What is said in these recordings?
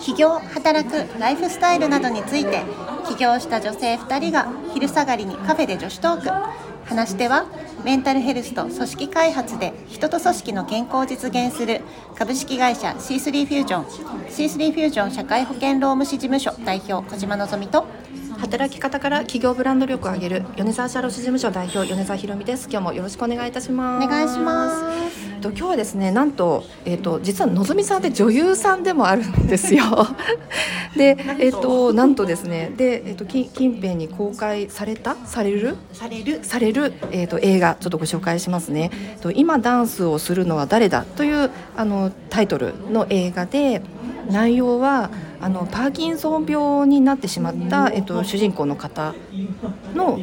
起業働くライフスタイルなどについて起業した女性2人が昼下がりにカフェで女子トーク。話し手はメンタルヘルスと組織開発で人と組織の健康を実現する株式会社 C3 フュージョン C3 フュージョン社会保険労務士事務所代表小島のぞみと。働き方から企業ブランド力を上げる米沢社労士事務所代表米沢ひろみです。今日もよろしくお願いいたします。お願いします。と今日はですねなんとえっ、ー、と実はのぞみさんって女優さんでもあるんですよ。でえっ、ー、となんとですねでえっ、ー、と近近辺に公開されたされる？される。されるえっ、と映画ちょっとご紹介しますね。と今ダンスをするのは誰だ？というあのタイトルの映画で内容はあのパーキンソン病になってしまった、えっと、主人公の方の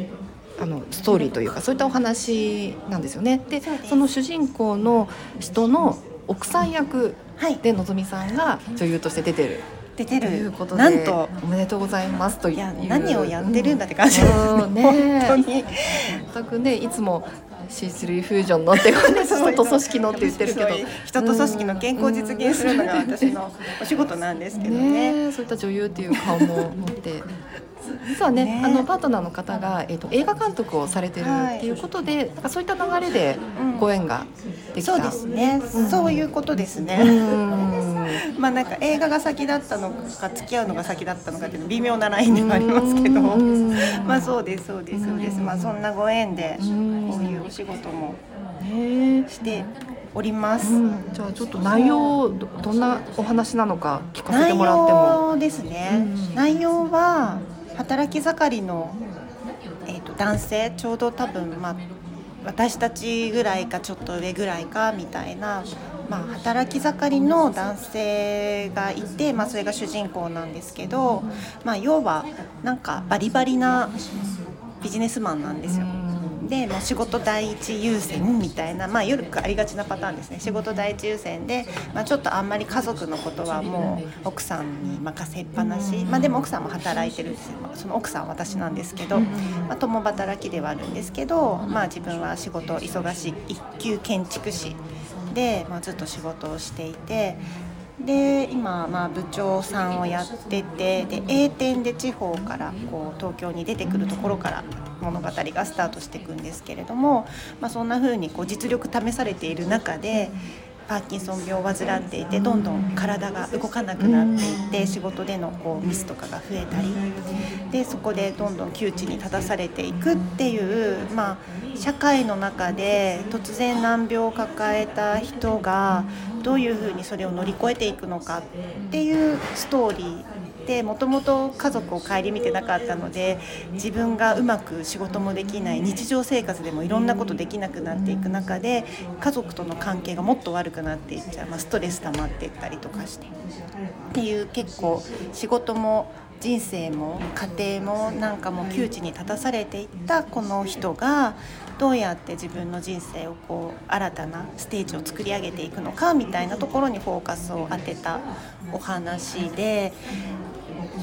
あのストーリーというかそういったお話なんですよね。でその主人公の人の奥さん役でのぞみさんが女優として出てる。出てる。ということでなんと。おめでとうございますという。何をやってるんだって感じです。ね,、うん、ね本当に。全くねいつも C3 フュージョンのって人と組織のって言ってるけど人と組織の健康実現するのが私のお仕事なんですけどね、ね、そういった女優っていう顔も持って。実はね、ね、あのパートナーの方が、えーと、映画監督をされてるっていうことで、はい、なんかそういった流れでご縁ができた、うん、そうですね、うん、そういうことですね。まあなんか映画が先だったのか付き合うのが先だったのかっていう微妙なラインではありますけど、まあそうですそうですそうです。まあそんなご縁でこういうお仕事もしております、うん、じゃあちょっと内容どんなお話なのか聞かせてもらっても。内容ですね、うん、内容は働き盛りの、えーと、男性ちょうど多分、まあ、私たちぐらいかちょっと上ぐらいかみたいな、まあ、働き盛りの男性がいて、まあ、それが主人公なんですけど、まあ、要はなんかバリバリなビジネスマンなんですよ。でもう仕事第一優先みたいな、まあ、よくありがちなパターンですね。仕事第一優先で、まあ、ちょっとあんまり家族のことはもう奥さんに任せっぱなし、まあ、でも奥さんも働いてるんですよ。その奥さんは私なんですけど、まあ、共働きではあるんですけど、まあ、自分は仕事忙しい一級建築士で、まあ、ずっと仕事をしていてで今、まあ、部長さんをやっててで A 店で地方からこう東京に出てくるところから物語がスタートしていくんですけれども、まあ、そんな風にこう実力試されている中でパーキンソン病を患っていてどんどん体が動かなくなっていって仕事でのこうミスとかが増えたり。でそこでどんどん窮地に立たされていくっていう、まあ、社会の中で突然難病を抱えた人がどういうふうにそれを乗り越えていくのかっていうストーリーてもともと家族を顧みてなかったので自分がうまく仕事もできない日常生活でもいろんなことできなくなっていく中で家族との関係がもっと悪くなっていっちゃう、まあ、ストレス溜まっていったりとかして。っていう結構仕事も人生も家庭もなんかもう窮地に立たされていったこの人がどうやって自分の人生をこう新たなステージを作り上げていくのかみたいなところにフォーカスを当てたお話で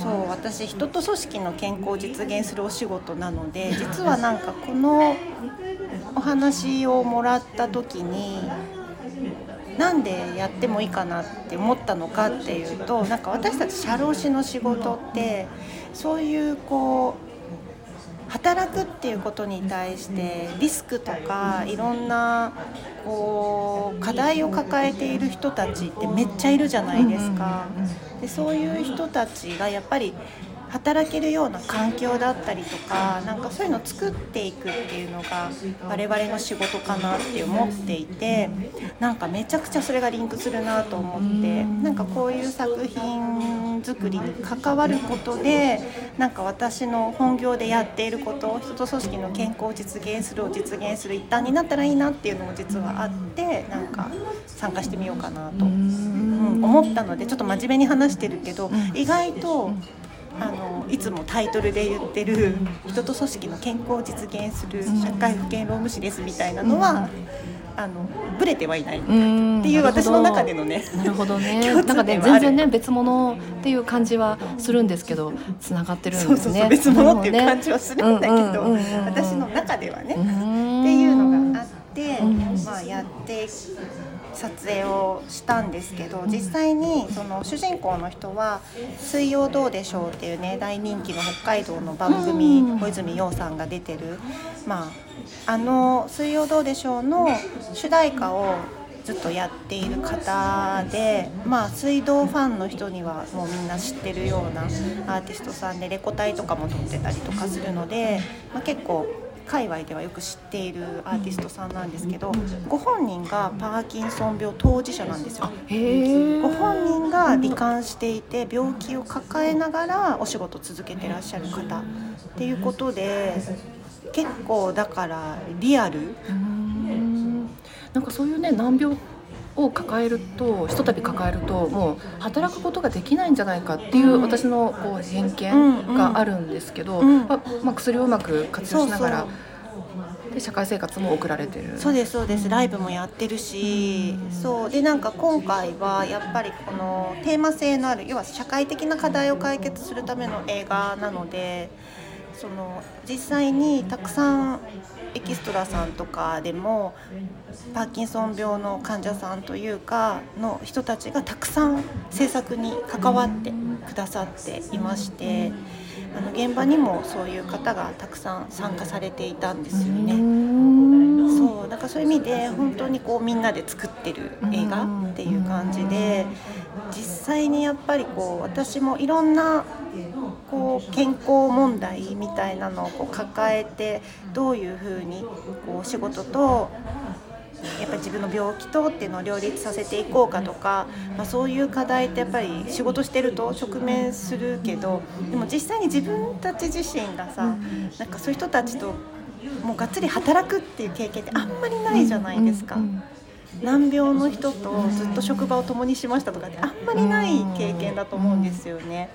そう私人と組織の健康を実現するお仕事なので実はなんかこのお話をもらった時になんでやってもいいかなって思ったのかっていうとなんか私たち社労士の仕事ってそういうこう働くっていうことに対してリスクとかいろんなこう課題を抱えている人たちってめっちゃいるじゃないですか。でそういう人たちがやっぱり働けるような環境だったりとかなんかそういうのを作っていくっていうのが我々の仕事かなって思っていてなんかめちゃくちゃそれがリンクするなと思ってなんかこういう作品作りに関わることでなんか私の本業でやっていること人と組織の健康を実現するを実現する一端になったらいいなっていうのも実はあってなんか参加してみようかなと、思ったのでちょっと真面目に話してるけど意外と。あのいつもタイトルで言ってる人と組織の健康を実現する社会保険労務士ですみたいなのは。あのブレてはいないっていう私の中でのねなるほどね。なんかね全然ね別物っていう感じはするんですけどつながってるんですね。そうそう別物っていう感じはするんだけど、私の中ではね。っていうのがあって、まあやって支撮影をしたんですけど実際にその主人公の人は「水曜どうでしょう」っていうね大人気の北海道の番組小泉洋さんが出てる、まあ、あの「水曜どうでしょう」の主題歌をずっとやっている方で、まあ、水道ファンの人にはもうみんな知ってるようなアーティストさんでレコ大とかも撮ってたりとかするので、まあ、結構界隈ではよく知っているアーティストさんなんですけどご本人がパーキンソン病当事者なんですよ。ご本人が罹患していて病気を抱えながらお仕事続けてらっしゃる方っていうことで結構だからリアル。なんかそういうね難病を抱えるとひとたび抱えるともう働くことができないんじゃないかっていう私のこう偏見があるんですけど、まあ、薬をうまく活用しながら。で社会生活も送られてる。そうですそうです。ライブもやってるし、そう。でなんか今回はやっぱりこのテーマ性のある要は社会的な課題を解決するための映画なのでその実際にたくさんエキストラさんとかでもパーキンソン病の患者さんというかの人たちがたくさん制作に関わってくださっていましてあの現場にもそういう方がたくさん参加されていたんですよね。そうだからそういう意味で本当にこうみんなで作ってる映画っていう感じで実際にやっぱりこう私もいろんなこう健康問題みたいなのをこう抱えてどういうふうにこう仕事とやっぱ自分の病気とっていうのを両立させていこうかとか、まあ、そういう課題ってやっぱり仕事してると直面するけどでも実際に自分たち自身がさなんかそういう人たちともうがっつり働くっていう経験ってあんまりないじゃないですか。難病の人とずっと職場を共にしましたとかってあんまりない経験だと思うんですよね。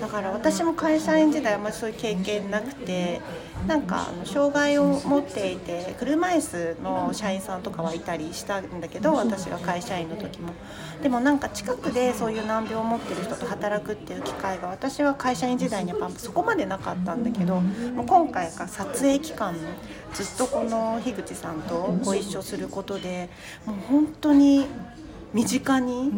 だから私も会社員時代あんまりそういう経験なくてなんかあの障害を持っていて車椅子の社員さんとかはいたりしたんだけど私が会社員の時も。でもなんか近くでそういう難病を持ってる人と働くっていう機会が私は会社員時代にはそこまでなかったんだけど今回が撮影期間ずっとこの樋口さんとご一緒することで本当に身近に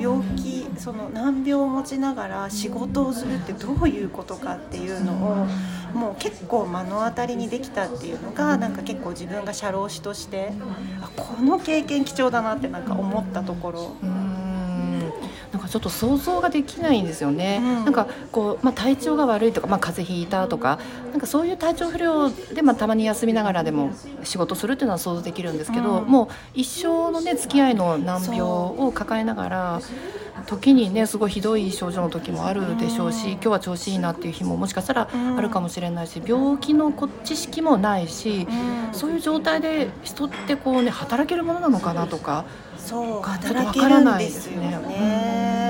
病気その難病を持ちながら仕事をするってどういうことかっていうのをもう結構目の当たりにできたっていうのがなんか結構自分が社労士としてあこの経験貴重だなってなんか思ったところ。なんかちょっと想像ができないんですよね。うん、なんかこうまあ体調が悪いとかまあ風邪ひいたとかなんかそういう体調不良でまあたまに休みながらでも仕事するっていうのは想像できるんですけど、うん、もう一生のね付き合いの難病を抱えながら。時にねすごいひどい症状の時もあるでしょうし、今日は調子いいなっていう日ももしかしたらあるかもしれないし病気の知識もないし、そういう状態で人ってこうね働けるものなのかなとかそう働けるんですよね。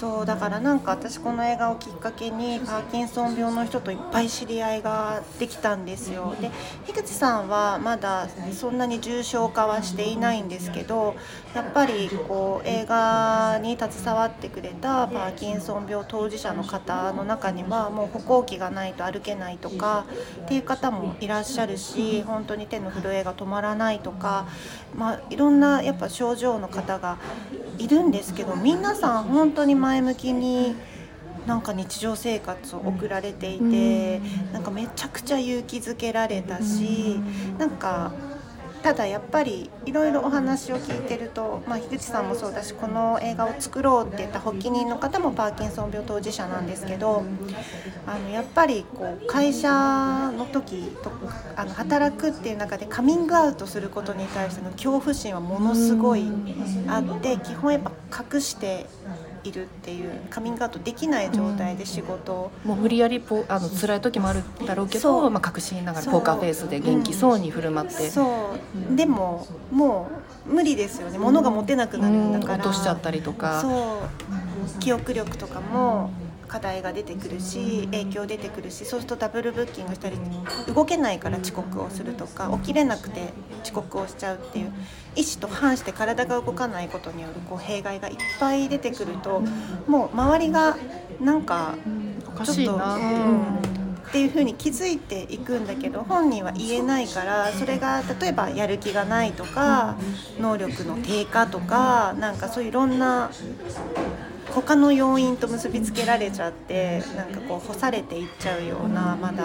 そうだからなんか私この映画をきっかけにパーキンソン病の人といっぱい知り合いができたんですよ。で樋口さんはまだそんなに重症化はしていないんですけどやっぱりこう映画に携わってくれたパーキンソン病当事者の方の中にはもう歩行器がないと歩けないとかっていう方もいらっしゃるし本当に手の震えが止まらないとか、まあ、いろんなやっぱ症状の方がいるんですけど皆さん本当に前向きになんか日常生活を送られていて、なんかめちゃくちゃ勇気づけられたし、なんかただやっぱりいろいろお話を聞いてると、まあ、樋口さんもそうだしこの映画を作ろうって言った発起人の方もパーキンソン病当事者なんですけどあのやっぱりこう会社の時とあの働くっていう中でカミングアウトすることに対しての恐怖心はものすごいあって基本やっぱ隠しているっていうカミングアウトできない状態で仕事を、うん、もう無理やりポあの辛い時もあるだろうけど、まあ、隠しながらポーカーフェイスで元気そうに振る舞って、そう、でももう無理ですよね。物が持てなくなるんだから、落としちゃったりとか。記憶力とかも課題が出てくるし影響出てくるしそうするとダブルブッキングしたり動けないから遅刻をするとか起きれなくて遅刻をしちゃうっていう意思と反して体が動かないことによるこう弊害がいっぱい出てくるともう周りがなんかちょっと、うん、っていうふうに気づいていくんだけど本人は言えないからそれが例えばやる気がないとか能力の低下とかなんかそういういろんな他の要因と結びつけられちゃってなんかこう干されていっちゃうようなまだ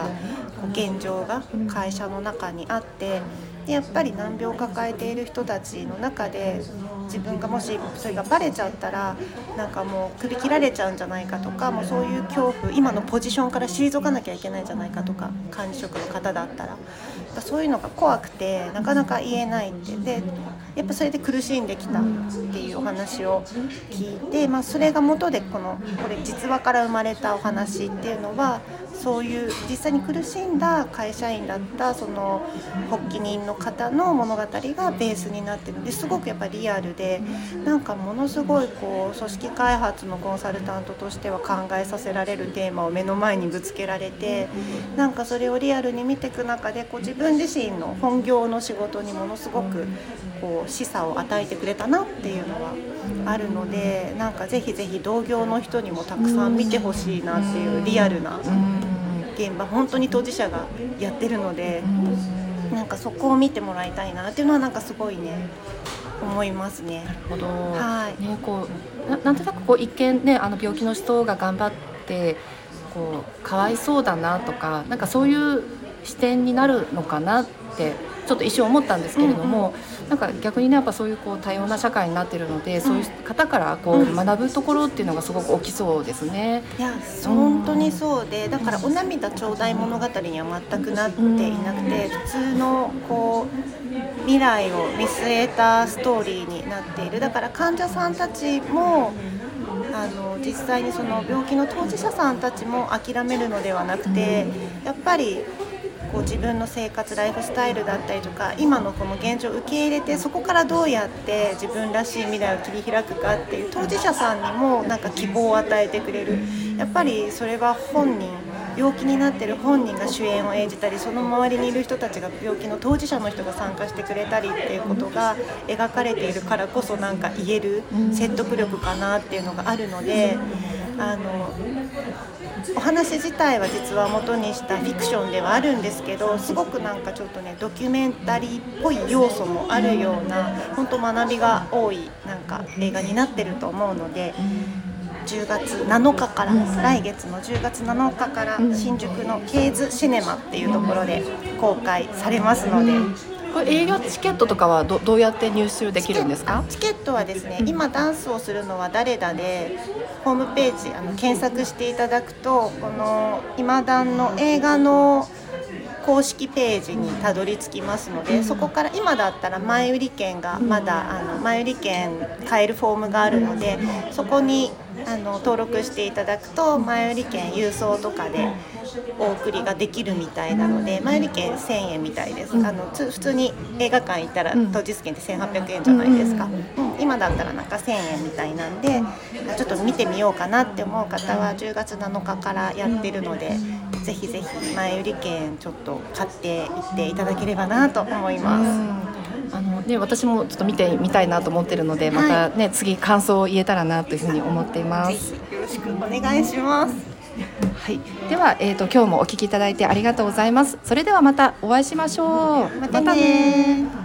こう現状が会社の中にあってでやっぱり難病を抱えている人たちの中で自分がもしそれがバレちゃったらなんかもう首切られちゃうんじゃないかとかもうそういう恐怖今のポジションから退かなきゃいけないんじゃないかとか管理職の方だったら。そういうのが怖くてなかなか言えないって。でやっぱそれで苦しんできたっていうお話を聞いて、まあ、それが元でこのこれ実話から生まれたお話っていうのはそういう実際に苦しんだ会社員だったその発起人の方の物語がベースになってる。のですごくやっぱリアルでなんかものすごいこう組織開発のコンサルタントとしては考えさせられるテーマを目の前にぶつけられてなんかそれをリアルに見ていく中でこう自分自身の本業の仕事にものすごくこう示唆を与えてくれたなっていうのはあるのでなんかぜひぜひ同業の人にもたくさん見てほしいなっていうリアルな現場本当に当事者がやってるのでなんかそこを見てもらいたいなっていうのはなんかすごいね思いますね。なるほど。はい。ねこうななんとなくこう一見ねあの病気の人が頑張ってこうかわいそうだなとかなんかそういう視点になるのかなってちょっと一瞬思ったんですけれども、うんうん、なんか逆にねやっぱそういうこう多様な社会になってるので、うん、そういう方からこう学ぶところっていうのがすごく起きそうですね。いや本当にそうでだからお涙ちょうだい物語には全くなっていなくて、普通のこう未来を見据えたストーリーになっている。だから患者さんたちもあの実際にその病気の当事者さんたちも諦めるのではなくてやっぱりこう自分の生活ライフスタイルだったりとか今のこの現状を受け入れてそこからどうやって自分らしい未来を切り開くかっていう当事者さんにもなんか希望を与えてくれる。やっぱりそれは本人病気になってる本人が主演を演じたりその周りにいる人たちが病気の当事者の人が参加してくれたりっていうことが描かれているからこそなんか言える説得力かなっていうのがあるのであのお話自体は実は元にしたフィクションではあるんですけどすごくなんかちょっとねドキュメンタリーっぽい要素もあるような本当学びが多いなんか映画になってると思うので。10月7日から、来月の10月7日から新宿のケーズシネマっていうところで公開されますので、これ営業チケットとかはどどうやって入手できるんですか？チケットはですね今ダンスをするのは誰だでホームページあの検索していただくとこの今段の映画の公式ページにたどり着きますのでそこから今だったら前売り券がまだあの前売り券買えるフォームがあるのでそこにあの登録していただくと前売り券郵送とかでお送りができるみたいなので前売り券1000円みたいです、あの普通に映画館行ったら当日券って1800円じゃないですか、うん、今だったらなんか1000円みたいなんでちょっと見てみようかなって思う方は10月7日からやってるのでぜひぜひ前売り券ちょっと買っていっていただければなと思います。あのね、私もちょっと見てみたいなと思ってるので、またね、はい、次感想を言えたらなというふうに思っています。よろしくお願いします。はい、では、えっ、ー、と、今日もお聞きいただいてありがとうございます。それではまたお会いしましょう。またね